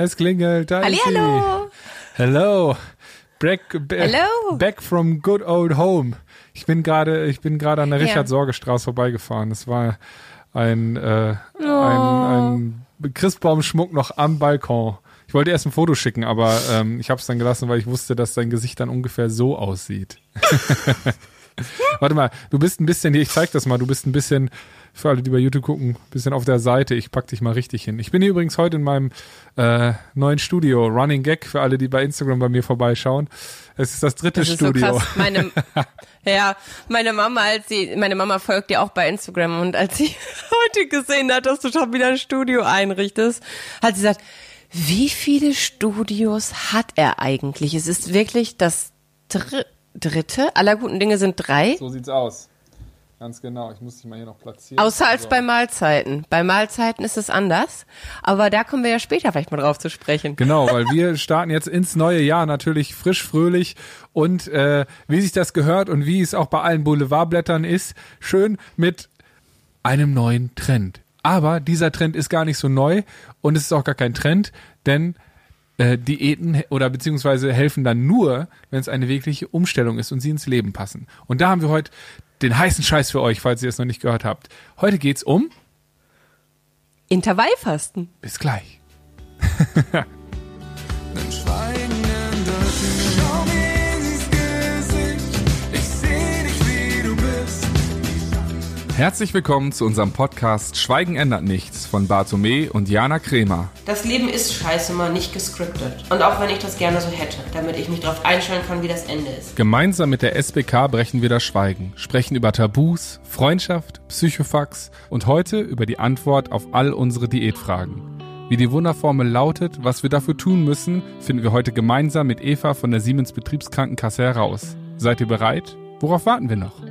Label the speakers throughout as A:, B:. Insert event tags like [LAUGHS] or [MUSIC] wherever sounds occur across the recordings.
A: Es klingelt. Da ist
B: Hallihallo.
A: sie. Hello. Back, ba-
B: Hello.
A: back from good old home. Ich bin gerade, ich bin gerade an der. Richard-Sorge-Straße vorbeigefahren. Es war ein, äh,
B: Oh.
A: ein, ein Christbaumschmuck noch am Balkon. Ich wollte erst ein Foto schicken, aber ähm, ich habe es dann gelassen, weil ich wusste, dass sein Gesicht dann ungefähr so aussieht. [LAUGHS] Warte mal, du bist ein bisschen, hier, ich zeig das mal, du bist ein bisschen, für alle, die bei YouTube gucken, ein bisschen auf der Seite. Ich pack dich mal richtig hin. Ich bin hier übrigens heute in meinem äh, neuen Studio, Running Gag, für alle, die bei Instagram bei mir vorbeischauen. Es ist das dritte
B: Das ist
A: Studio.
B: so krass. Meine, [LAUGHS] ja, meine Mama, als sie, meine Mama folgt dir auch bei Instagram und als sie [LAUGHS] heute gesehen hat, dass du schon wieder ein Studio einrichtest, hat sie gesagt, wie viele Studios hat er eigentlich? Es ist wirklich das dr dritte. Aller guten Dinge sind drei.
A: So sieht's aus. Ganz genau. Ich muss dich mal hier noch platzieren.
B: Außer als
A: So.
B: bei Mahlzeiten. Bei Mahlzeiten ist es anders. Aber da kommen wir ja später vielleicht mal drauf zu sprechen.
A: Genau, weil [LAUGHS] wir starten jetzt ins neue Jahr natürlich frisch, fröhlich und äh, wie sich das gehört und wie es auch bei allen Boulevardblättern ist, schön mit einem neuen Trend. Aber dieser Trend ist gar nicht so neu und es ist auch gar kein Trend, denn äh, Diäten oder beziehungsweise helfen dann nur, wenn es eine wirkliche Umstellung ist und sie ins Leben passen. Und da haben wir heute den heißen Scheiß für euch, falls ihr es noch nicht gehört habt. Heute geht's um
B: Intervallfasten.
A: bis gleich. [LAUGHS] [LAUGHS]
C: Herzlich willkommen zu unserem Podcast Schweigen ändert nichts von Bartome und Jana Kremer.
D: Das Leben ist scheiße mal nicht gescriptet. Und auch wenn ich das gerne so hätte, damit ich mich darauf einstellen kann, wie das Ende ist.
C: Gemeinsam mit der SBK brechen wir das Schweigen, sprechen über Tabus, Freundschaft, Psychofax und heute über die Antwort auf all unsere Diätfragen. Wie die Wunderformel lautet, was wir dafür tun müssen, finden wir heute gemeinsam mit Eva von der Siemens Betriebskrankenkasse heraus. Seid ihr bereit? Worauf warten wir noch?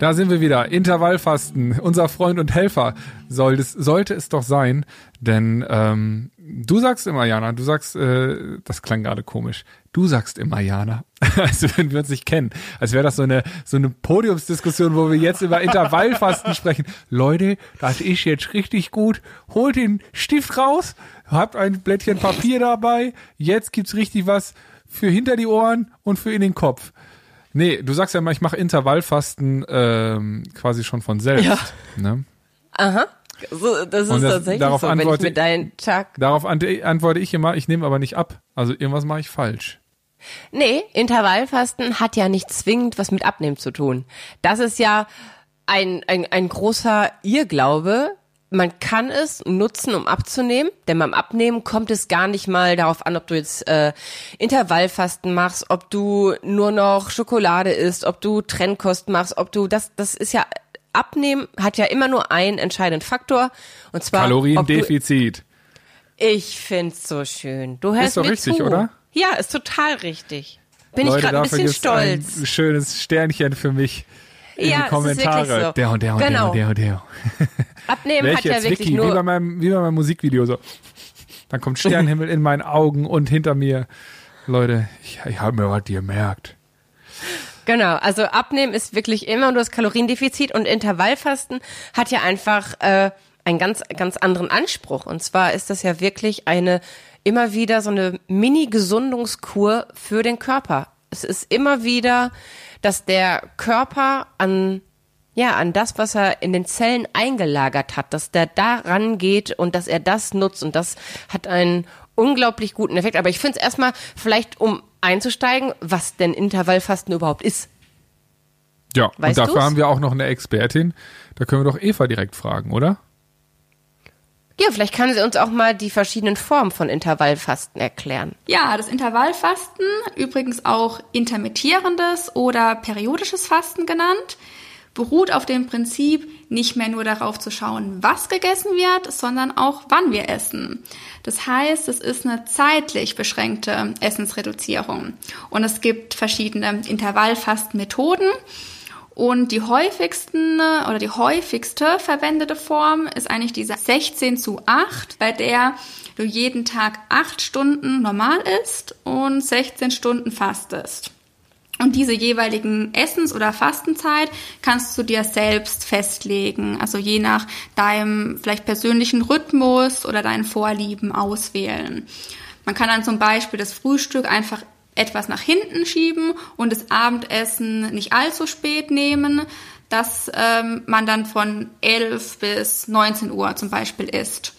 A: Da sind wir wieder. Intervallfasten. Unser Freund und Helfer soll es, sollte es doch sein. Denn ähm, du sagst immer, Jana, du sagst, äh, das klang gerade komisch. Du sagst immer, Jana, [LAUGHS] als würden wir uns nicht kennen. Als wäre das so eine, so eine Podiumsdiskussion, wo wir jetzt über Intervallfasten [LAUGHS] sprechen. Leute, das ist jetzt richtig gut. Holt den Stift raus, habt ein Blättchen Papier dabei. Jetzt gibt's richtig was für hinter die Ohren und für in den Kopf. Nee, du sagst ja immer, ich mache Intervallfasten ähm, quasi schon von selbst.
B: Ja.
A: Ne?
B: Aha. So, das ist
A: das-
B: tatsächlich
A: darauf
B: so, wenn ich
A: antworte-
B: mir deinen Tag.
A: Darauf antworte ich immer, ich nehme aber nicht ab. Also irgendwas mache ich falsch.
B: Nee, Intervallfasten hat ja nicht zwingend was mit Abnehmen zu tun. Das ist ja ein, ein, ein großer Irrglaube. Man kann es nutzen, um abzunehmen, denn beim Abnehmen kommt es gar nicht mal darauf an, ob du jetzt äh, Intervallfasten machst, ob du nur noch Schokolade isst, ob du Trennkost machst, ob du das, das ist ja Abnehmen hat ja immer nur einen entscheidenden Faktor und zwar du
A: Kaloriendefizit.
B: Ich find's so schön. Du hörst
A: Ist doch richtig,
B: zu.
A: oder?
B: Ja, ist total richtig. Bin
A: Leute,
B: ich gerade ein bisschen stolz.
A: Ein schönes Sternchen für mich in
B: Ja,
A: die Kommentare.
B: so.
A: Der und der und
B: Genau.
A: der und der und der. [LAUGHS]
B: Abnehmen
A: Welche
B: hat ja wirklich
A: Wiki, wie bei,
B: nur.
A: meinem, wie bei meinem Musikvideo so. Dann kommt Sternhimmel in meinen Augen und hinter mir. Leute, ich, ich habe mir was gemerkt.
B: Genau, also Abnehmen ist wirklich immer nur das Kaloriendefizit und Intervallfasten hat ja einfach äh, einen ganz, ganz anderen Anspruch. Und zwar ist das ja wirklich eine immer wieder so eine Mini-Gesundungskur für den Körper. Es ist immer wieder, dass der Körper an ja, an das, was er in den Zellen eingelagert hat, dass der da rangeht und dass er das nutzt und das hat einen unglaublich guten Effekt. Aber ich finde es erstmal vielleicht, um einzusteigen, was denn Intervallfasten überhaupt ist.
A: Ja,
B: Weißt
A: und dafür
B: du's?
A: haben wir auch noch eine Expertin. Da können wir doch Eva direkt fragen, oder?
B: Ja, vielleicht kann sie uns auch mal die verschiedenen Formen von Intervallfasten erklären.
E: Ja, das Intervallfasten, übrigens auch intermittierendes oder periodisches Fasten genannt, beruht auf dem Prinzip, nicht mehr nur darauf zu schauen, was gegessen wird, sondern auch wann wir essen. Das heißt, es ist eine zeitlich beschränkte Essensreduzierung. Und es gibt verschiedene Intervallfastenmethoden. Und die häufigsten äh, oder die häufigste verwendete Form ist eigentlich diese 16 zu 8, bei der du jeden Tag 8 Stunden normal isst und 16 Stunden fastest. Und diese jeweiligen Essens- oder Fastenzeit kannst du dir selbst festlegen, also je nach deinem vielleicht persönlichen Rhythmus oder deinen Vorlieben auswählen. Man kann dann zum Beispiel das Frühstück einfach etwas nach hinten schieben und das Abendessen nicht allzu spät nehmen, dass ähm, man dann von 11 bis 19 Uhr zum Beispiel isst.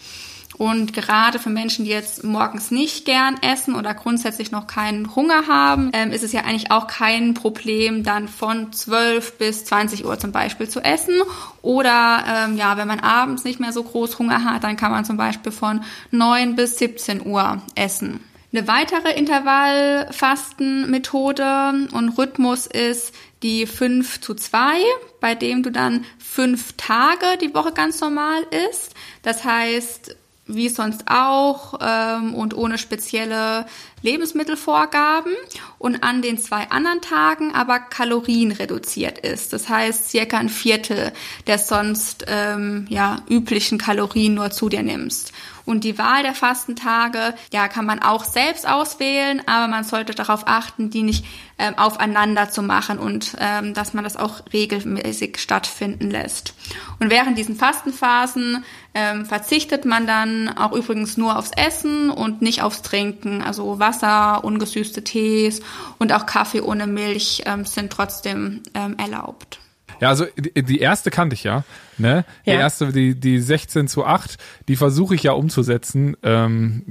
E: Und gerade für Menschen, die jetzt morgens nicht gern essen oder grundsätzlich noch keinen Hunger haben, ähm, ist es ja eigentlich auch kein Problem, dann von 12 bis 20 Uhr zum Beispiel zu essen. Oder ähm, ja, wenn man abends nicht mehr so groß Hunger hat, dann kann man zum Beispiel von 9 bis 17 Uhr essen. Eine weitere Intervallfastenmethode und Rhythmus ist die 5 zu 2, bei dem du dann fünf Tage die Woche ganz normal isst. Das heißt, wie sonst auch ähm, und ohne spezielle Lebensmittelvorgaben und an den zwei anderen Tagen aber Kalorien reduziert ist. Das heißt circa ein Viertel der sonst ähm, ja üblichen Kalorien nur zu dir nimmst. Und die Wahl der Fastentage, ja, kann man auch selbst auswählen, aber man sollte darauf achten, die nicht ähm, aufeinander zu machen und ähm, dass man das auch regelmäßig stattfinden lässt. Und während diesen Fastenphasen ähm, verzichtet man dann auch übrigens nur aufs Essen und nicht aufs Trinken. Also Wasser, ungesüßte Tees und auch Kaffee ohne Milch ähm, sind trotzdem ähm, erlaubt.
A: Ja, also die die erste kannte ich ja. Ne? Die
B: Ja.
A: erste, die, die 16 zu 8, die versuche ich ja umzusetzen. Ähm,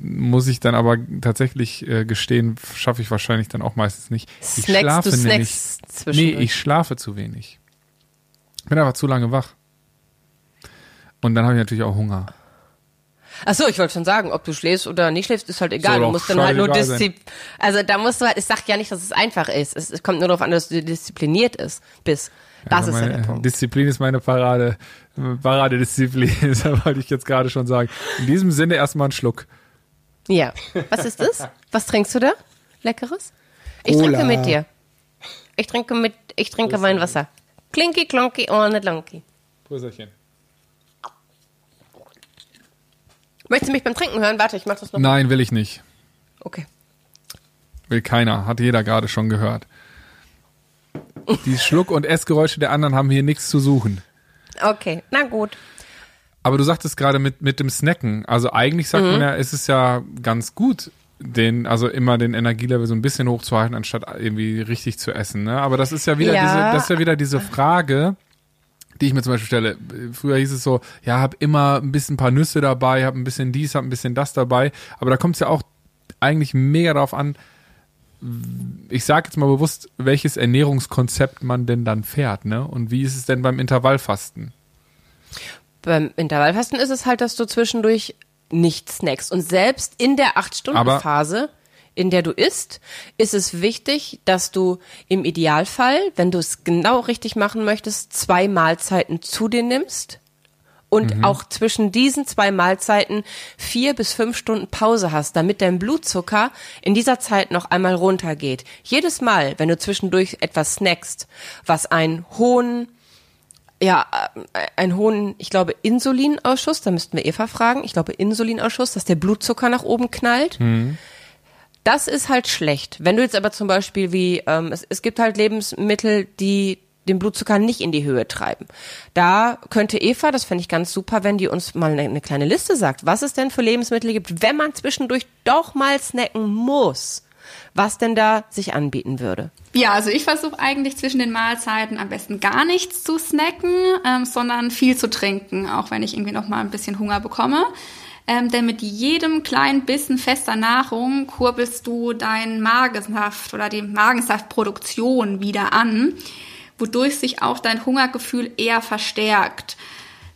A: muss ich dann aber tatsächlich äh, gestehen, schaffe ich wahrscheinlich dann auch meistens nicht. Ich
B: Snacks,
A: schlafe
B: du
A: nämlich. Nee, ich schlafe zu wenig. Bin einfach zu lange wach. Und dann habe ich natürlich auch Hunger.
B: Ach so, ich wollte schon sagen, ob du schläfst oder nicht schläfst, ist halt egal.
A: Soll
B: du musst dann halt nur. Disziplin. Also da musst du halt, ich sag ja nicht, dass es einfach ist. Es, es kommt nur darauf an, dass du diszipliniert ist, bist. Das
A: Also
B: ist ja
A: meine
B: der Punkt.
A: Disziplin ist meine Parade, Paradedisziplin, [LAUGHS] das wollte ich jetzt gerade schon sagen. In diesem Sinne erstmal einen Schluck.
B: Ja. Was ist das? Was trinkst du da? Leckeres? Ich
F: Cola.
B: trinke mit dir. Ich trinke mit, ich trinke Weinwasser. Klinky, klonky, ohne Lonky.
A: Prösterchen.
B: Möchtest du mich beim Trinken hören? Warte, ich mach das noch.
A: Nein, will ich nicht.
B: Okay.
A: Will keiner, hat jeder gerade schon gehört. Die Schluck- und Essgeräusche der anderen haben hier nichts zu suchen.
B: Okay, na gut.
A: Aber du sagtest gerade mit, mit dem Snacken. Also eigentlich sagt
B: Mhm.
A: man ja, es ist ja ganz gut, den, also immer den Energielevel so ein bisschen hochzuhalten, anstatt irgendwie richtig zu essen. Ne? Aber das ist ja wieder
B: Ja.
A: diese, das ist ja wieder diese Frage, die ich mir zum Beispiel stelle. Früher hieß es so, ja, hab immer ein bisschen ein paar Nüsse dabei, hab ein bisschen dies, hab ein bisschen das dabei. Aber da kommt es ja auch eigentlich mega darauf an, ich sage jetzt mal bewusst, welches Ernährungskonzept man denn dann fährt, ne? Und wie ist es denn beim Intervallfasten?
B: Beim Intervallfasten ist es halt, dass du zwischendurch nicht snackst. Und selbst in der 8-Stunden-Phase, in der du isst, ist es wichtig, dass du im Idealfall, wenn du es genau richtig machen möchtest, zwei Mahlzeiten zu dir nimmst und auch zwischen diesen zwei Mahlzeiten vier bis fünf Stunden Pause hast, damit dein Blutzucker in dieser Zeit noch einmal runtergeht. Jedes Mal, wenn du zwischendurch etwas snackst, was einen hohen ja, einen hohen, ich glaube, Insulinausschuss, da müssten wir Eva fragen, ich glaube Insulinausschuss, dass der Blutzucker nach oben knallt. Das ist halt schlecht. Wenn du jetzt aber zum Beispiel wie, ähm, es, es gibt halt Lebensmittel, die den Blutzucker nicht in die Höhe treiben. Da könnte Eva, das fände ich ganz super, wenn die uns mal eine, eine kleine Liste sagt, was es denn für Lebensmittel gibt, wenn man zwischendurch doch mal snacken muss, was denn da sich anbieten würde.
E: Ja, also ich versuche eigentlich zwischen den Mahlzeiten am besten gar nichts zu snacken, ähm, sondern viel zu trinken, auch wenn ich irgendwie noch mal ein bisschen Hunger bekomme. Ähm, denn mit jedem kleinen Bissen fester Nahrung kurbelst du deinen Magensaft oder die Magensaftproduktion wieder an, wodurch sich auch dein Hungergefühl eher verstärkt.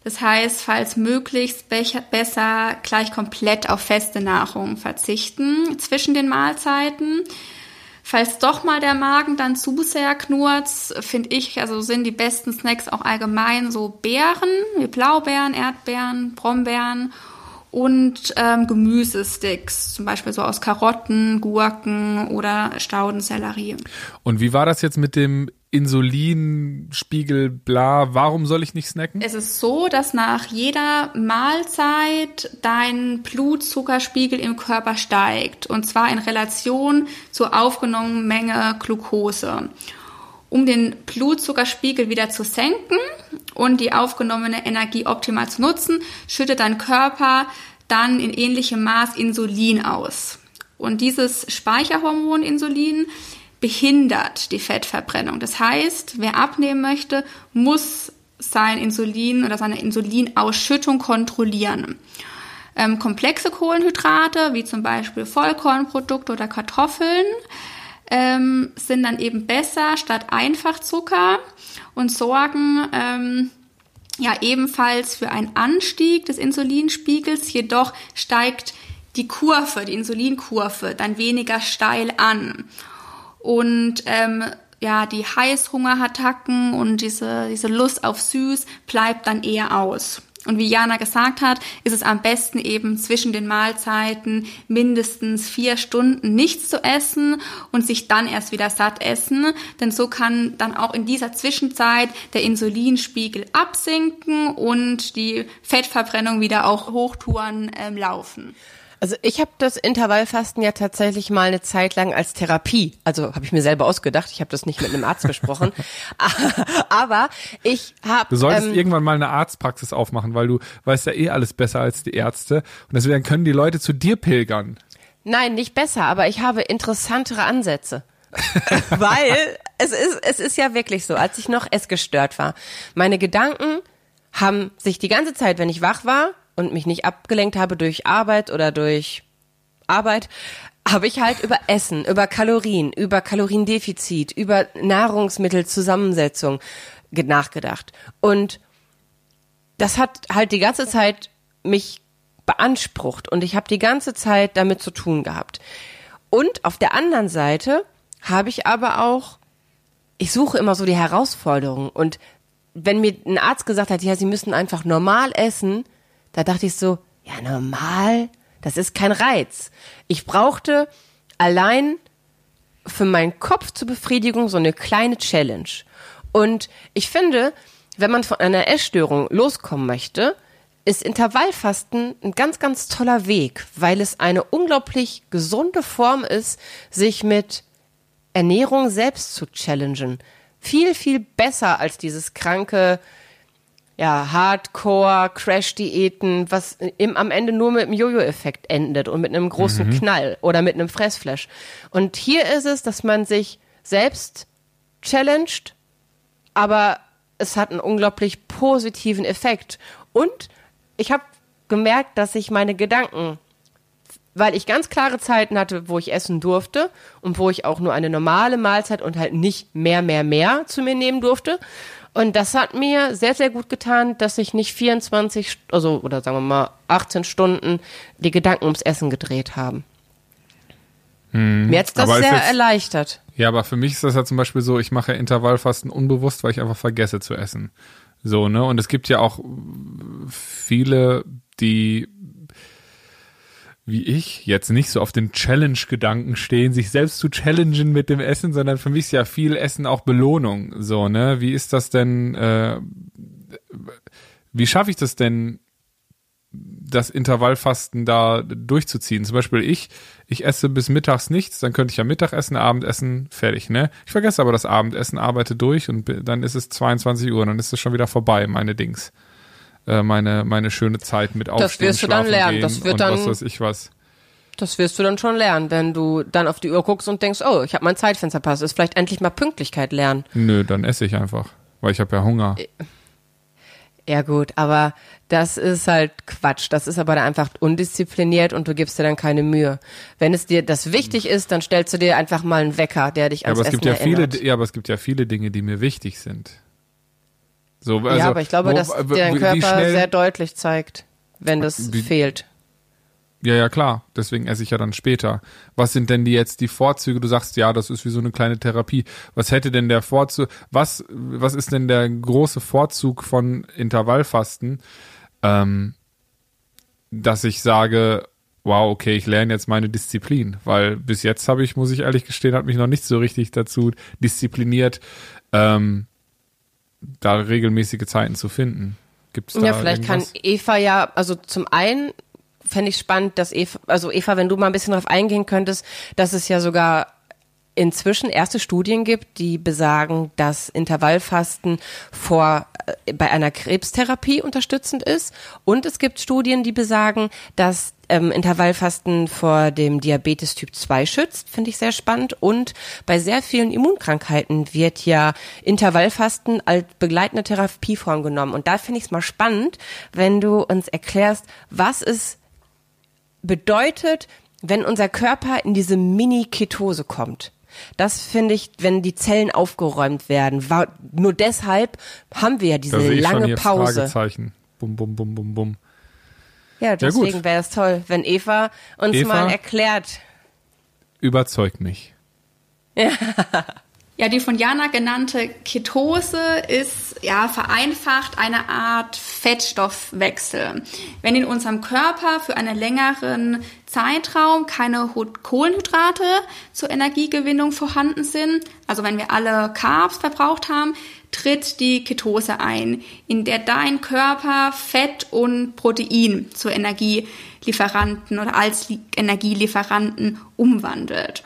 E: Das heißt, falls möglichst besser gleich komplett auf feste Nahrung verzichten zwischen den Mahlzeiten. Falls doch mal der Magen dann zu sehr knurrt, finde ich, also sind die besten Snacks auch allgemein so Beeren, wie Blaubeeren, Erdbeeren, Brombeeren und ähm, Gemüsesticks, zum Beispiel so aus Karotten, Gurken oder Staudensellerie.
A: Und wie war das jetzt mit dem Insulinspiegel, bla, warum soll ich nicht snacken?
E: Es ist so, dass nach jeder Mahlzeit dein Blutzuckerspiegel im Körper steigt und zwar in Relation zur aufgenommenen Menge Glucose. Um den Blutzuckerspiegel wieder zu senken und die aufgenommene Energie optimal zu nutzen, schüttet dein Körper dann in ähnlichem Maß Insulin aus. Und dieses Speicherhormon Insulin behindert die Fettverbrennung. Das heißt, wer abnehmen möchte, muss sein Insulin oder seine Insulinausschüttung kontrollieren. Ähm, komplexe Kohlenhydrate, wie zum Beispiel Vollkornprodukte oder Kartoffeln, ähm, sind dann eben besser statt Einfachzucker und sorgen ähm, ja ebenfalls für einen Anstieg des Insulinspiegels, jedoch steigt die Kurve, die Insulinkurve, dann weniger steil an. Und ähm, ja, die Heißhungerattacken und diese, diese Lust auf Süß bleibt dann eher aus. Und wie Jana gesagt hat, ist es am besten eben zwischen den Mahlzeiten mindestens vier Stunden nichts zu essen und sich dann erst wieder satt essen. Denn so kann dann auch in dieser Zwischenzeit der Insulinspiegel absinken und die Fettverbrennung wieder auch Hochtouren ähm, laufen.
B: Also ich habe das Intervallfasten ja tatsächlich mal eine Zeit lang als Therapie, also habe ich mir selber ausgedacht, ich habe das nicht mit einem Arzt besprochen, [LAUGHS] [LAUGHS] aber ich habe...
A: Du solltest
B: ähm,
A: irgendwann mal eine Arztpraxis aufmachen, weil du weißt ja eh alles besser als die Ärzte und deswegen können die Leute zu dir pilgern.
B: Nein, nicht besser, aber ich habe interessantere Ansätze. [LAUGHS] Weil es ist, es ist ja wirklich so, als ich noch essgestört war, meine Gedanken haben sich die ganze Zeit, wenn ich wach war und mich nicht abgelenkt habe durch Arbeit oder durch Arbeit, habe ich halt über Essen, über Kalorien, über Kaloriendefizit, über Nahrungsmittelzusammensetzung ge- nachgedacht. Und das hat halt die ganze Zeit mich beansprucht und ich habe die ganze Zeit damit zu tun gehabt. Und auf der anderen Seite habe ich aber auch, ich suche immer so die Herausforderung und wenn mir ein Arzt gesagt hat, ja, Sie müssen einfach normal essen, da dachte ich so, ja, normal, das ist kein Reiz. Ich brauchte allein für meinen Kopf zur Befriedigung so eine kleine Challenge. Und ich finde, wenn man von einer Essstörung loskommen möchte, ist Intervallfasten ein ganz, ganz toller Weg, weil es eine unglaublich gesunde Form ist, sich mit Ernährung selbst zu challengen. Viel, viel besser als dieses kranke, ja, Hardcore, Crash-Diäten, was im, am Ende nur mit einem Jojo-Effekt endet und mit einem großen Knall oder mit einem Fressflash. Und hier ist es, dass man sich selbst challenged, aber es hat einen unglaublich positiven Effekt. Und ich habe gemerkt, dass ich meine Gedanken, weil ich ganz klare Zeiten hatte, wo ich essen durfte und wo ich auch nur eine normale Mahlzeit und halt nicht mehr, mehr, mehr zu mir nehmen durfte. Und das hat mir sehr, sehr gut getan, dass ich nicht 24, St- also, oder sagen wir mal 18 Stunden die Gedanken ums Essen gedreht haben. Mir hat's das sehr
A: jetzt-
B: erleichtert.
A: Ja, aber für mich ist das ja zum Beispiel so, ich mache Intervallfasten unbewusst, weil ich einfach vergesse zu essen. So, ne? Und es gibt ja auch viele, die wie ich jetzt nicht so auf den Challenge-Gedanken stehen, sich selbst zu challengen mit dem Essen, sondern für mich ist ja viel Essen auch Belohnung. So, ne? Wie ist das denn, äh, wie schaffe ich das denn, das Intervallfasten da durchzuziehen. Zum Beispiel ich, ich esse bis mittags nichts, dann könnte ich ja Mittagessen, Abendessen, fertig, ne? Ich vergesse aber das Abendessen, arbeite durch und dann ist es 22 Uhr, dann ist es schon wieder vorbei, meine Dings. Äh, meine, meine schöne Zeit mit Aufstehen,
B: wirst du dann lernen. Das wird
A: und
B: dann-
A: was weiß ich was.
B: Das wirst du dann schon lernen, wenn du dann auf die Uhr guckst und denkst, oh, ich habe mein Zeitfenster passt. Ist vielleicht endlich mal Pünktlichkeit lernen.
A: Nö, dann esse ich einfach, weil ich habe ja Hunger.
B: Äh, Ja gut, aber das ist halt Quatsch. Das ist aber dann einfach undiszipliniert und du gibst dir dann keine Mühe. Wenn es dir das wichtig ist, dann stellst du dir einfach mal einen Wecker, der dich
A: Ja,
B: ans
A: aber es
B: Essen
A: gibt ja viele,
B: erinnert.
A: ja, aber es gibt ja viele Dinge, die mir wichtig sind. So, also,
B: ja, aber ich glaube,
A: wo-
B: dass
A: wie
B: Körper
A: schnell-
B: sehr deutlich zeigt, wenn das
A: Wie-
B: fehlt.
A: Ja, ja, klar. Deswegen esse ich ja dann später. Was sind denn die jetzt die Vorzüge? Du sagst, ja, das ist wie so eine kleine Therapie. Was hätte denn der Vorzug, was, was ist denn der große Vorzug von Intervallfasten? Ähm, dass ich sage, wow, okay, ich lerne jetzt meine Disziplin, weil bis jetzt habe ich, muss ich ehrlich gestehen, hat mich noch nicht so richtig dazu diszipliniert, ähm, da regelmäßige Zeiten zu finden. Gibt's da
B: Ja, vielleicht
A: irgendwas?
B: kann Eva ja, also zum einen fände ich spannend, dass Eva, also Eva, wenn du mal ein bisschen darauf eingehen könntest, dass es ja sogar inzwischen erste Studien gibt, die besagen, dass Intervallfasten vor äh, bei einer Krebstherapie unterstützend ist. Und es gibt Studien, die besagen, dass ähm, Intervallfasten vor dem Diabetes Typ 2 schützt. Finde ich sehr spannend. Und bei sehr vielen Immunkrankheiten wird ja Intervallfasten als begleitende Therapieform genommen. Und da finde ich es mal spannend, wenn du uns erklärst, was es bedeutet, wenn unser Körper in diese Mini-Ketose kommt. Das finde ich, wenn die Zellen aufgeräumt werden. War, nur deshalb haben wir ja diese lange Pause.
A: Fragezeichen. Bum, bum, bum, bum, bum.
B: Ja, deswegen wäre es toll, wenn Eva uns
A: Eva?
B: mal erklärt.
A: Überzeugt mich. [LAUGHS]
E: Ja, die von Jana genannte Ketose ist ja vereinfacht eine Art Fettstoffwechsel. Wenn in unserem Körper für einen längeren Zeitraum keine Kohlenhydrate zur Energiegewinnung vorhanden sind, also wenn wir alle Carbs verbraucht haben, tritt die Ketose ein, in der dein Körper Fett und Protein zur Energielieferanten oder als Li- Energielieferanten umwandelt.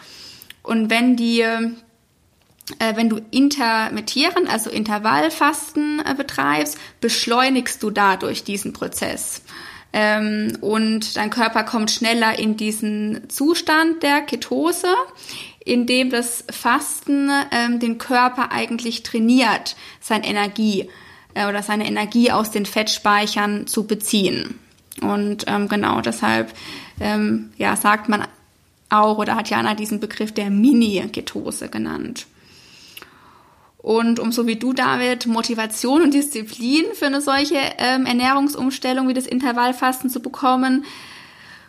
E: Und wenn die äh, wenn du intermittieren, also Intervallfasten äh, betreibst, beschleunigst du dadurch diesen Prozess. Ähm, und dein Körper kommt schneller in diesen Zustand der Ketose, in dem das Fasten ähm, den Körper eigentlich trainiert, seine Energie äh, oder seine Energie aus den Fettspeichern zu beziehen. Und ähm, genau deshalb ähm, ja, sagt man auch oder hat Jana diesen Begriff der Mini-Ketose genannt. Und umso wie du, David, Motivation und Disziplin für eine solche ähm, Ernährungsumstellung wie das Intervallfasten zu bekommen,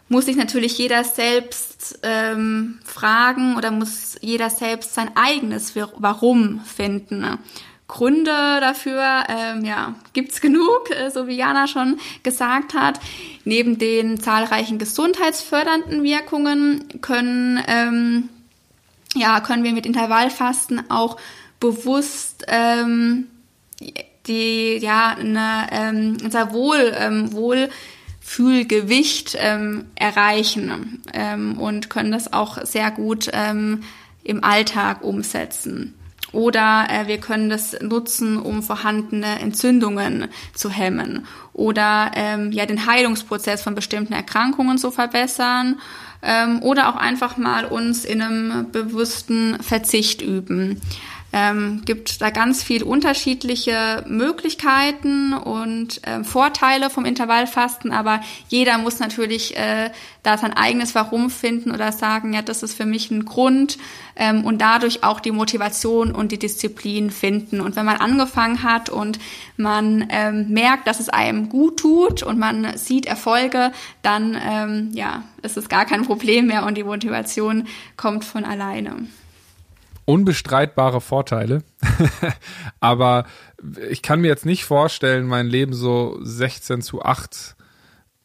E: muss sich natürlich jeder selbst ähm, fragen oder muss jeder selbst sein eigenes Warum finden. Gründe dafür, ähm, ja, gibt's genug, äh, so wie Jana schon gesagt hat. Neben den zahlreichen gesundheitsfördernden Wirkungen können ähm, ja, können wir mit Intervallfasten auch bewusst ähm, die, ja, eine, ähm, unser Wohl, ähm, Wohlfühlgewicht ähm, erreichen ähm, und können das auch sehr gut ähm, im Alltag umsetzen. Oder äh, wir können das nutzen, um vorhandene Entzündungen zu hemmen oder ähm, ja den Heilungsprozess von bestimmten Erkrankungen zu verbessern ähm, oder auch einfach mal uns in einem bewussten Verzicht üben. Ähm, gibt da ganz viel unterschiedliche Möglichkeiten und ähm, Vorteile vom Intervallfasten, aber jeder muss natürlich äh, da sein eigenes Warum finden oder sagen, ja, das ist für mich ein Grund ähm, und dadurch auch die Motivation und die Disziplin finden. Und wenn man angefangen hat und man ähm, merkt, dass es einem gut tut und man sieht Erfolge, dann ähm, ja, ist es gar kein Problem mehr und die Motivation kommt von alleine.
A: Unbestreitbare Vorteile. [LAUGHS] Aber ich kann mir jetzt nicht vorstellen, mein Leben so 16 zu 8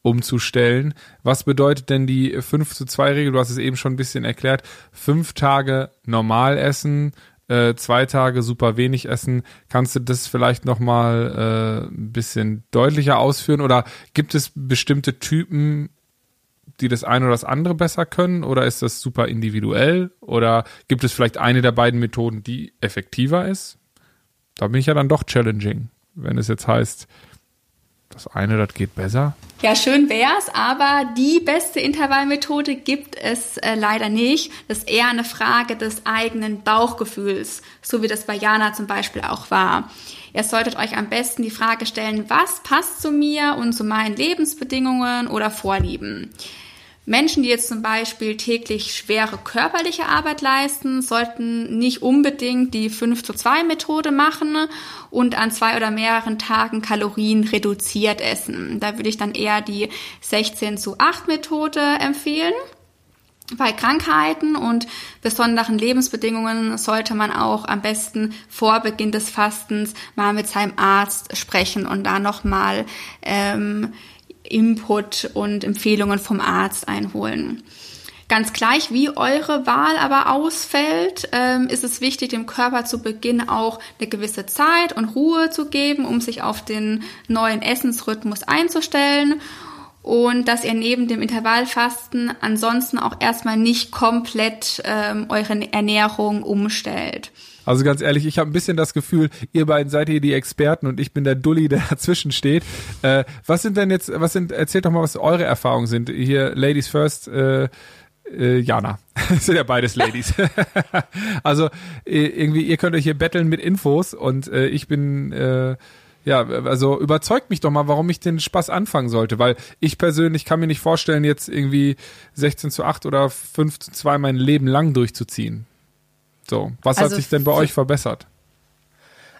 A: umzustellen. Was bedeutet denn die 5 zu 2 Regel? Du hast es eben schon ein bisschen erklärt. Fünf Tage normal essen, äh, zwei Tage super wenig essen. Kannst du das vielleicht nochmal äh, ein bisschen deutlicher ausführen? Oder gibt es bestimmte Typen, die das eine oder das andere besser können? Oder ist das super individuell? Oder gibt es vielleicht eine der beiden Methoden, die effektiver ist? Da bin ich ja dann doch challenging, wenn es jetzt heißt, das eine, das geht besser.
E: Ja, schön wär's, aber die beste Intervallmethode gibt es äh, leider nicht. Das ist eher eine Frage des eigenen Bauchgefühls, so wie das bei Jana zum Beispiel auch war. Ihr solltet euch am besten die Frage stellen, was passt zu mir und zu meinen Lebensbedingungen oder Vorlieben. Menschen, die jetzt zum Beispiel täglich schwere körperliche Arbeit leisten, sollten nicht unbedingt die 5 zu 2 Methode machen und an zwei oder mehreren Tagen Kalorien reduziert essen. Da würde ich dann eher die 16 zu 8 Methode empfehlen. Bei Krankheiten und besonderen Lebensbedingungen sollte man auch am besten vor Beginn des Fastens mal mit seinem Arzt sprechen und da nochmal ähm, Input und Empfehlungen vom Arzt einholen. Ganz gleich, wie eure Wahl aber ausfällt, ähm, ist es wichtig, dem Körper zu Beginn auch eine gewisse Zeit und Ruhe zu geben, um sich auf den neuen Essensrhythmus einzustellen und dass ihr neben dem Intervallfasten ansonsten auch erstmal nicht komplett ähm, eure Ernährung umstellt.
A: Also ganz ehrlich, ich habe ein bisschen das Gefühl, ihr beiden seid hier die Experten und ich bin der Dulli, der [LAUGHS] dazwischen steht. Äh, was sind denn jetzt, was sind, erzählt doch mal, was eure Erfahrungen sind. Hier, Ladies First, äh, äh, Jana. [LAUGHS] Das sind ja beides Ladies. [LAUGHS] also irgendwie, ihr könnt euch hier betteln mit Infos und äh, ich bin äh, ja, also überzeugt mich doch mal, warum ich den Spaß anfangen sollte, weil ich persönlich kann mir nicht vorstellen, jetzt irgendwie 16 zu 8 oder 5 zu 2 mein Leben lang durchzuziehen. So, was
B: Also
A: hat sich denn bei euch verbessert?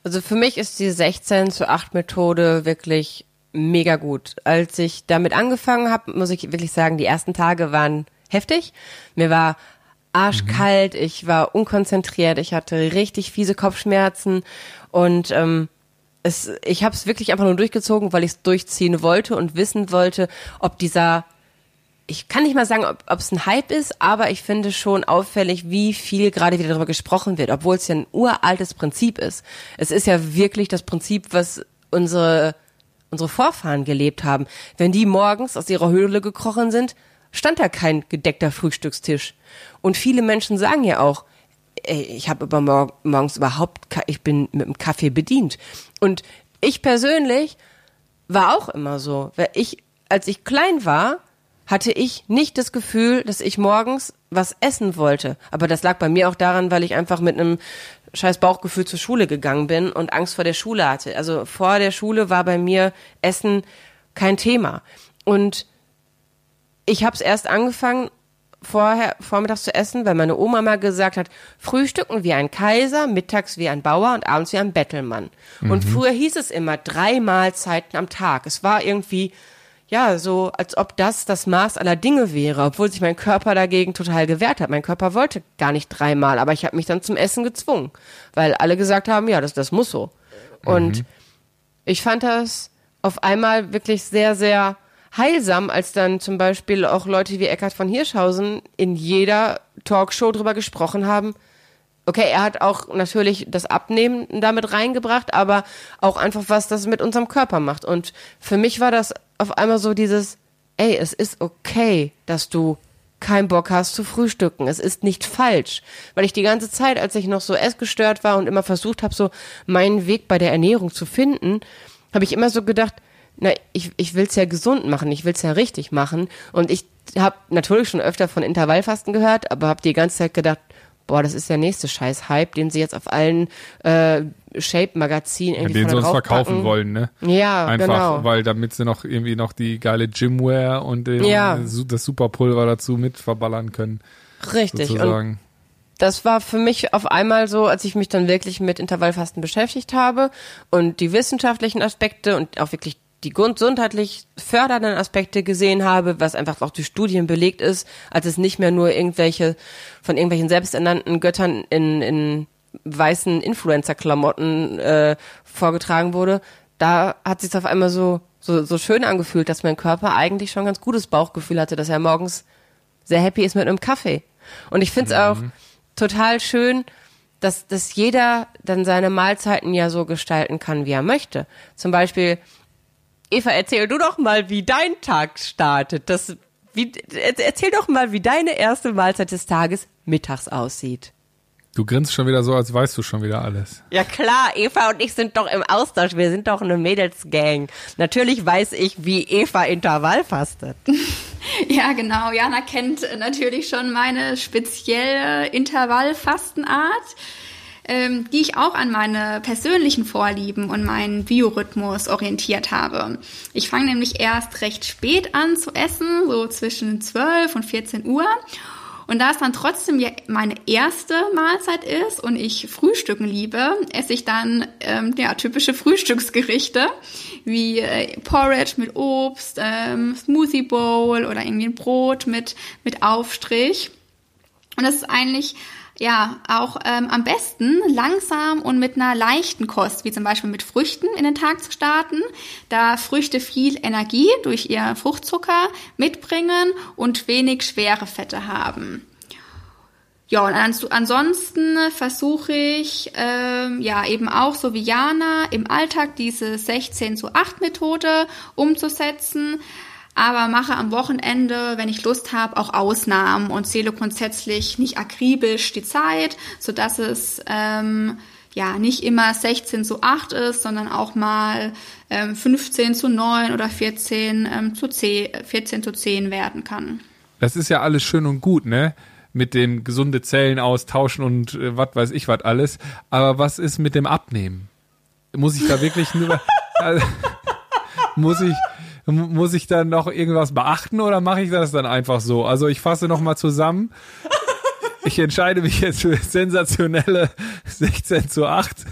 B: Also für mich ist die 16 zu 8 Methode wirklich mega gut. Als ich damit angefangen habe, muss ich wirklich sagen, die ersten Tage waren heftig. Mir war arschkalt, ich war unkonzentriert, ich hatte richtig fiese Kopfschmerzen und ähm, es, ich habe es wirklich einfach nur durchgezogen, weil ich es durchziehen wollte und wissen wollte, ob dieser ich kann nicht mal sagen, ob es ein Hype ist, aber ich finde schon auffällig, wie viel gerade wieder darüber gesprochen wird, obwohl es ja ein uraltes Prinzip ist. Es ist ja wirklich das Prinzip, was unsere, unsere Vorfahren gelebt haben. Wenn die morgens aus ihrer Höhle gekrochen sind, stand da kein gedeckter Frühstückstisch. Und viele Menschen sagen ja auch, ey, ich habe über mor morgens überhaupt, ich bin mit dem Kaffee bedient. Und ich persönlich war auch immer so. Weil ich, als ich klein war, hatte ich nicht das Gefühl, dass ich morgens was essen wollte. Aber das lag bei mir auch daran, weil ich einfach mit einem scheiß Bauchgefühl zur Schule gegangen bin und Angst vor der Schule hatte. Also vor der Schule war bei mir Essen kein Thema. Und ich habe es erst angefangen, vorher vormittags zu essen, weil meine Oma mal gesagt hat, frühstücken wie ein Kaiser, mittags wie ein Bauer und abends wie ein Bettelmann. Und früher hieß es immer drei Mahlzeiten am Tag. Es war irgendwie ja, so als ob das das Maß aller Dinge wäre, obwohl sich mein Körper dagegen total gewehrt hat. Mein Körper wollte gar nicht dreimal, aber ich habe mich dann zum Essen gezwungen, weil alle gesagt haben, ja, das, das muss so. Und ich fand das auf einmal wirklich sehr, sehr heilsam, als dann zum Beispiel auch Leute wie Eckhard von Hirschhausen in jeder Talkshow drüber gesprochen haben. Okay, er hat auch natürlich das Abnehmen damit reingebracht, aber auch einfach, was das mit unserem Körper macht. Und für mich war das auf einmal so dieses, ey, es ist okay, dass du keinen Bock hast zu frühstücken. Es ist nicht falsch. Weil ich die ganze Zeit, als ich noch so essgestört war und immer versucht habe, so meinen Weg bei der Ernährung zu finden, habe ich immer so gedacht, na, ich, ich will's ja gesund machen, ich will's ja richtig machen. Und ich habe natürlich schon öfter von Intervallfasten gehört, aber habe die ganze Zeit gedacht, boah, das ist der nächste Scheiß-Hype, den sie jetzt auf allen äh, Shape-Magazinen irgendwie
A: den sie uns verkaufen wollen, ne?
B: Ja,
A: Einfach,
B: genau.
A: weil damit sie noch irgendwie noch die geile Gymwear und den,
B: Ja.
A: das Superpulver dazu mit verballern können,
B: Richtig. Und
A: sozusagen.
B: das war für mich auf einmal so, als ich mich dann wirklich mit Intervallfasten beschäftigt habe und die wissenschaftlichen Aspekte und auch wirklich die gesundheitlich fördernden Aspekte gesehen habe, was einfach auch durch Studien belegt ist, als es nicht mehr nur irgendwelche von irgendwelchen selbsternannten Göttern in, in weißen Influencer-Klamotten äh, vorgetragen wurde, da hat sich auf einmal so, so, so schön angefühlt, dass mein Körper eigentlich schon ein ganz gutes Bauchgefühl hatte, dass er morgens sehr happy ist mit einem Kaffee. Und ich finde es auch total schön, dass, dass jeder dann seine Mahlzeiten ja so gestalten kann, wie er möchte. Zum Beispiel, Eva, erzähl du doch mal, wie dein Tag startet. Das, wie, erzähl doch mal, wie deine erste Mahlzeit des Tages mittags aussieht.
A: Du grinst schon wieder so, als weißt du schon wieder alles.
B: Ja klar, Eva und ich sind doch im Austausch. Wir sind doch eine Mädelsgang. Natürlich weiß ich, wie Eva Intervall fastet. [LAUGHS]
E: Ja, genau. Jana kennt äh, natürlich schon meine spezielle Intervallfastenart, ähm, die ich auch an meine persönlichen Vorlieben und meinen Biorhythmus orientiert habe. Ich fange nämlich erst recht spät an zu essen, so zwischen 12 und 14 Uhr. Und da es dann trotzdem meine erste Mahlzeit ist und ich Frühstücken liebe, esse ich dann ähm, ja, typische Frühstücksgerichte wie äh, Porridge mit Obst, ähm, Smoothie Bowl oder irgendwie ein Brot mit, mit Aufstrich. Und das ist eigentlich ja auch ähm, am besten langsam und mit einer leichten Kost, wie zum Beispiel mit Früchten in den Tag zu starten, da Früchte viel Energie durch ihr Fruchtzucker mitbringen und wenig schwere Fette haben. Ja, und ans ansonsten versuche ich ähm, ja eben auch so wie Jana im Alltag diese 16 zu 8 Methode umzusetzen, aber mache am Wochenende, wenn ich Lust habe, auch Ausnahmen und zähle grundsätzlich nicht akribisch die Zeit, so dass es ähm, ja nicht immer 16 zu 8 ist, sondern auch mal ähm, 15 zu 9 oder 14 ähm, zu 10, 14 zu 10 werden kann.
A: Das ist ja alles schön und gut, ne? Mit dem gesunde Zellen austauschen und äh, was weiß ich was alles. Aber was ist mit dem Abnehmen? Muss ich da wirklich nur, äh, [LAUGHS] [LAUGHS] muss ich, muss ich dann noch irgendwas beachten oder mache ich das dann einfach so? Also ich fasse noch mal zusammen. Ich entscheide mich jetzt für sensationelle 16 zu 8.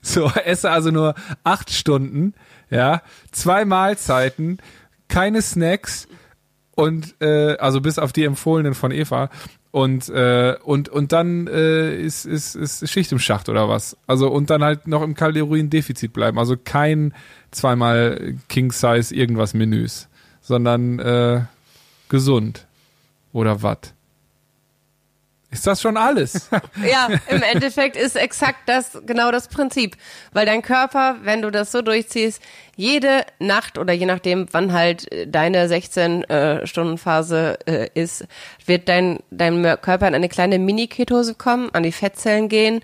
A: So, esse also nur acht Stunden, ja, zwei Mahlzeiten, keine Snacks und äh, also bis auf die empfohlenen von Eva. Und äh, und und dann äh, ist, ist ist Schicht im Schacht oder was? Also und dann halt noch im Kaloriendefizit bleiben. Also kein zweimal King Size irgendwas Menüs sondern äh, gesund. Oder was ist das schon alles [LAUGHS]
B: Ja, im Endeffekt ist exakt das genau das Prinzip, weil dein Körper, wenn du das so durchziehst, jede Nacht oder je nachdem, wann halt äh, deine 16 äh, äh, ist, wird dein dein Körper in eine kleine Mini-Ketose kommen, an die Fettzellen gehen,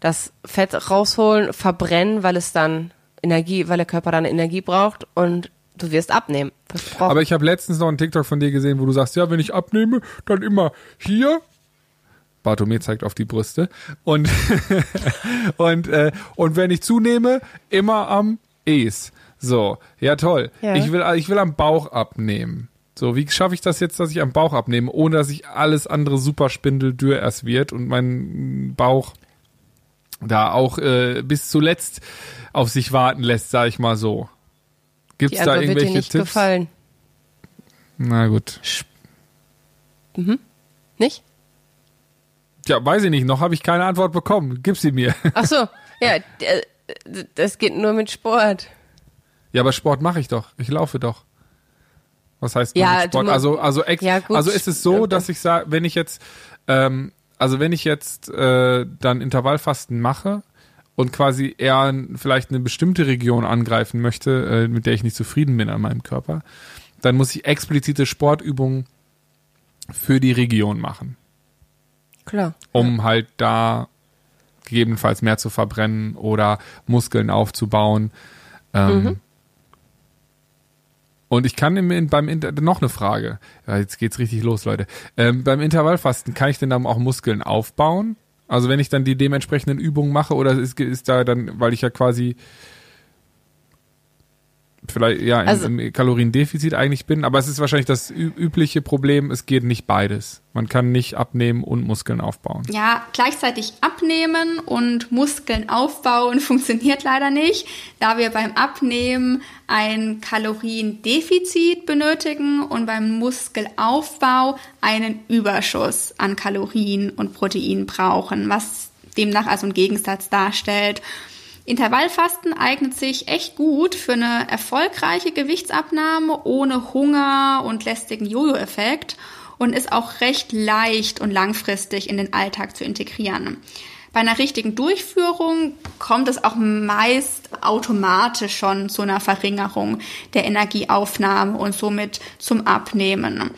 B: das Fett rausholen, verbrennen, weil es dann Energie, weil der Körper dann Energie braucht und du wirst abnehmen. Versprochen.
A: aber ich habe letztens noch einen TikTok von dir gesehen wo du sagst ja wenn ich abnehme dann immer hier Bartome zeigt auf die Brüste. Und [LAUGHS] und äh, und wenn ich zunehme immer am Es. So ja toll.
B: Ja.
A: ich will ich will am Bauch abnehmen. So wie schaffe ich das jetzt dass ich am Bauch abnehme ohne dass ich alles andere super spindeldürr erst wird und mein Bauch da auch äh, bis zuletzt auf sich warten lässt sag ich mal so.
B: Die
A: gibt's da
B: Antwort wird dir
A: irgendwelche
B: nicht
A: Tipps?
B: gefallen.
A: na gut.
B: Nicht?
A: Ja weiß ich nicht noch habe ich keine Antwort bekommen gib sie mir [LAUGHS]
B: Ach so, ja, das geht nur mit Sport.
A: Ja, aber Sport mache ich doch. Ich laufe doch. Was heißt
B: Ja,
A: Sport? Also, also,
B: Ja, gut.
A: also ist es so,
B: Ja,
A: dass ich sage, wenn ich jetzt, ähm, also wenn ich jetzt äh, dann Intervallfasten mache und quasi eher vielleicht eine bestimmte Region angreifen möchte, äh, mit der ich nicht zufrieden bin an meinem Körper, dann muss ich explizite Sportübungen für die Region machen,
B: Klar.
A: um halt da gegebenenfalls mehr zu verbrennen oder Muskeln aufzubauen. Ähm,
B: Mhm.
A: Und ich kann im, beim Inter noch eine Frage. Ja, jetzt geht's richtig los, Leute. Ähm, beim Intervallfasten kann ich denn dann auch Muskeln aufbauen? Also wenn ich dann die dementsprechenden Übungen mache oder ist, ist da dann, weil ich ja quasi vielleicht ja im,
B: Also-
A: im Kaloriendefizit eigentlich bin, aber es ist wahrscheinlich das übliche Problem, es geht nicht beides. Man kann nicht abnehmen und Muskeln aufbauen.
E: Ja, gleichzeitig abnehmen und Muskeln aufbauen [LAUGHS] funktioniert leider nicht, da wir beim Abnehmen ein Kaloriendefizit benötigen und beim Muskelaufbau einen Überschuss an Kalorien und Protein brauchen, was demnach also einen Gegensatz darstellt. Intervallfasten eignet sich echt gut für eine erfolgreiche Gewichtsabnahme ohne Hunger und lästigen Jojo-Effekt und ist auch recht leicht und langfristig in den Alltag zu integrieren. Bei einer richtigen Durchführung kommt es auch meist automatisch schon zu einer Verringerung der Energieaufnahme und somit zum Abnehmen.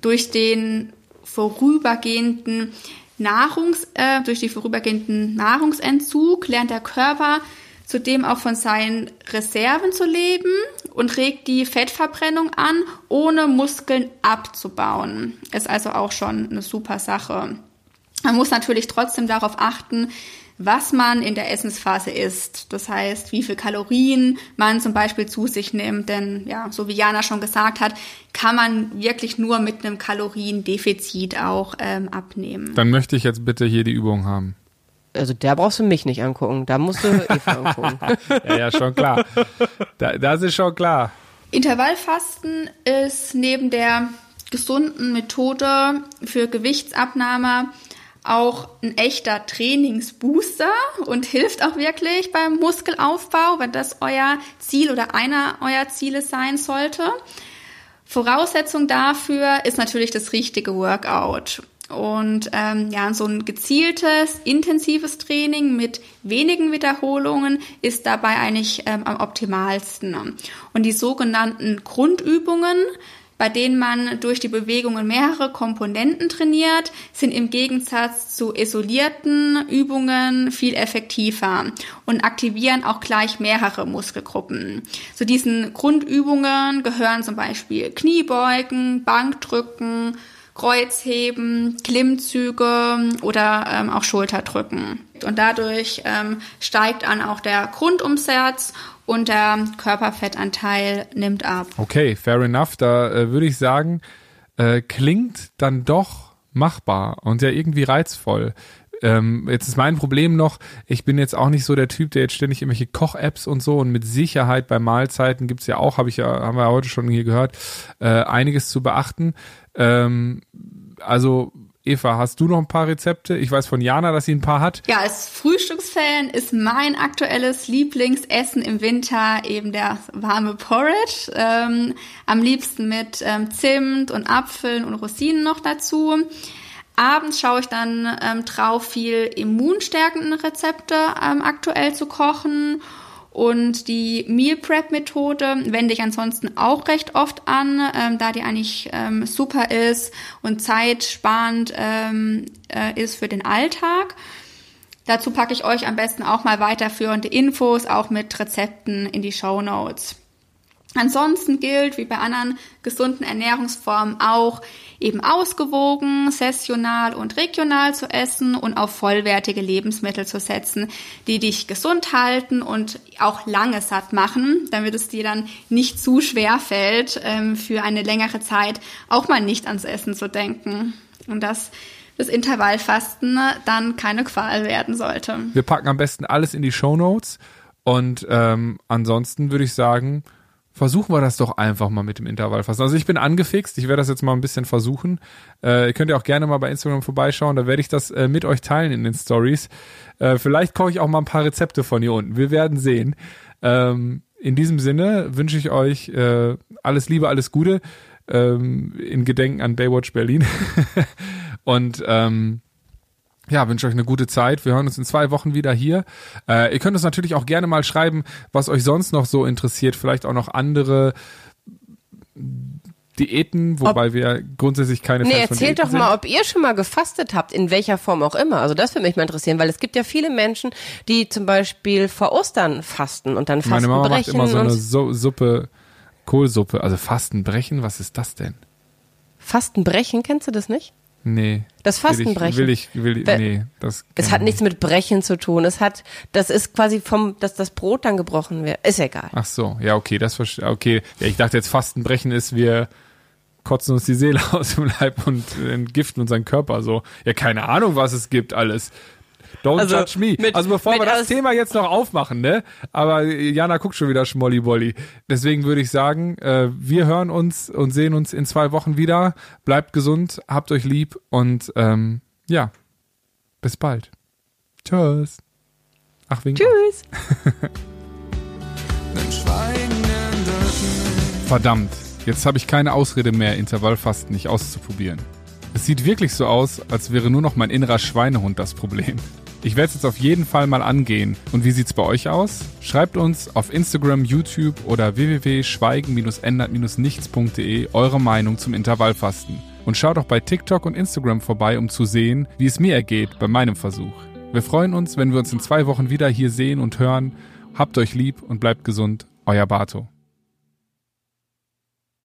E: Durch den vorübergehenden Nahrungs, äh, durch die vorübergehenden Nahrungsentzug lernt der Körper zudem auch von seinen Reserven zu leben und regt die Fettverbrennung an, ohne Muskeln abzubauen. Ist also auch schon eine super Sache. Man muss natürlich trotzdem darauf achten, was man in der Essensphase isst. Das heißt, wie viel Kalorien man zum Beispiel zu sich nimmt. Denn ja, so wie Jana schon gesagt hat, kann man wirklich nur mit einem Kaloriendefizit auch ähm, abnehmen.
A: Dann möchte ich jetzt bitte hier die Übung haben.
B: Also der brauchst du mich nicht angucken, da musst du Eva [LAUGHS] angucken.
A: Ja, ja, schon klar. Da, das ist schon klar.
E: Intervallfasten ist neben der gesunden Methode für Gewichtsabnahme auch ein echter Trainingsbooster und hilft auch wirklich beim Muskelaufbau, wenn das euer Ziel oder einer eurer Ziele sein sollte. Voraussetzung dafür ist natürlich das richtige Workout. Und ähm, ja, so ein gezieltes, intensives Training mit wenigen Wiederholungen ist dabei eigentlich ähm, am optimalsten. Und die sogenannten Grundübungen, bei denen man durch die Bewegungen mehrere Komponenten trainiert, sind im Gegensatz zu isolierten Übungen viel effektiver und aktivieren auch gleich mehrere Muskelgruppen. Zu diesen Grundübungen gehören zum Beispiel Kniebeugen, Bankdrücken, Kreuzheben, Klimmzüge oder ähm, auch Schulterdrücken. Und dadurch ähm, steigt dann auch der Grundumsatz und der Körperfettanteil nimmt ab.
A: Okay, fair enough. Da äh, würde ich sagen, äh, klingt dann doch machbar und ja irgendwie reizvoll. Ähm, jetzt ist mein Problem noch, ich bin jetzt auch nicht so der Typ, der jetzt ständig irgendwelche Koch-Apps und so und mit Sicherheit bei Mahlzeiten gibt's ja auch, habe ich ja, haben wir heute schon hier gehört, äh, einiges zu beachten. Ähm, also Eva, hast du noch ein paar Rezepte? Ich weiß von Jana, dass sie ein paar hat.
E: Ja, als Frühstücksfan ist mein aktuelles Lieblingsessen im Winter eben der warme Porridge. Ähm, am liebsten mit ähm, Zimt und Apfeln und Rosinen noch dazu. Abends schaue ich dann ähm, drauf, viel immunstärkende Rezepte ähm, aktuell zu kochen. Und die Meal Prep Methode wende ich ansonsten auch recht oft an, ähm, da die eigentlich ähm, super ist und zeitsparend ähm, äh, ist für den Alltag. Dazu packe ich euch am besten auch mal weiterführende Infos, auch mit Rezepten in die Show Notes. Ansonsten gilt, wie bei anderen gesunden Ernährungsformen auch, eben ausgewogen, sessional und regional zu essen und auf vollwertige Lebensmittel zu setzen, die dich gesund halten und auch lange satt machen, damit es dir dann nicht zu schwer fällt, ähm, für eine längere Zeit auch mal nicht ans Essen zu denken. Und dass das Intervallfasten dann keine Qual werden sollte.
A: Wir packen am besten alles in die Show Notes und ähm, ansonsten würde ich sagen, versuchen wir das doch einfach mal mit dem Intervallfasten. Also ich bin angefixt, ich werde das jetzt mal ein bisschen versuchen. Äh, ihr könnt ja auch gerne mal bei Instagram vorbeischauen, da werde ich das äh, mit euch teilen in den Stories. Äh, vielleicht koche ich auch mal ein paar Rezepte von hier unten. Wir werden sehen. Ähm, in diesem Sinne wünsche ich euch äh, alles Liebe, alles Gute ähm, in Gedenken an Baywatch Berlin. [LAUGHS] Und ähm, ja, wünsche euch eine gute Zeit. Wir hören uns in zwei Wochen wieder hier. Äh, ihr könnt uns natürlich auch gerne mal schreiben, was euch sonst noch so interessiert. Vielleicht auch noch andere Diäten, wobei ob, wir grundsätzlich keine
B: Nee,
A: Fans von
B: erzählt
A: Diäten
B: doch mal,
A: sind.
B: ob ihr schon mal gefastet habt, in welcher Form auch immer. Also das würde mich mal interessieren, weil es gibt ja viele Menschen, die zum Beispiel vor Ostern fasten und dann
A: Meine
B: Fasten
A: Mama macht
B: brechen.
A: immer so eine so Suppe, Kohlsuppe, also Fastenbrechen, was ist das denn?
B: Fastenbrechen, kennst du das nicht?
A: Nee.
B: Das
A: Will
B: Fastenbrechen.
A: ich, will ich, will ich, nee, das
B: Es hat
A: ich
B: nichts mit Brechen zu tun. Es hat, das ist quasi vom, dass das Brot dann gebrochen wird. Ist egal.
A: Ach so, ja, okay, das verstehe Okay, ja, ich dachte jetzt Fastenbrechen ist, wir kotzen uns die Seele [LAUGHS] aus dem Leib und entgiften unseren Körper so. Ja, keine Ahnung, was es gibt alles. Don't
B: Also,
A: judge me.
B: mit-
A: also bevor wir das Thema jetzt noch aufmachen, ne? Aber Jana guckt schon wieder Schmolli-Bolli. Deswegen würde ich sagen, äh, wir hören uns und sehen uns in zwei Wochen wieder. Bleibt gesund, habt euch lieb und ähm, ja, bis bald. Tschüss. Ach, wegen
B: Tschüss. [LAUGHS]
C: Verdammt, jetzt habe ich keine Ausrede mehr, Intervallfasten nicht auszuprobieren. Es sieht wirklich so aus, als wäre nur noch mein innerer Schweinehund das Problem. Ich werde es jetzt auf jeden Fall mal angehen. Und wie sieht's bei euch aus? Schreibt uns auf Instagram, YouTube oder www.schweigen-ändert-nichts.de eure Meinung zum Intervallfasten. Und schaut auch bei TikTok und Instagram vorbei, um zu sehen, wie es mir ergeht bei meinem Versuch. Wir freuen uns, wenn wir uns in zwei Wochen wieder hier sehen und hören. Habt euch lieb und bleibt gesund. Euer Bato.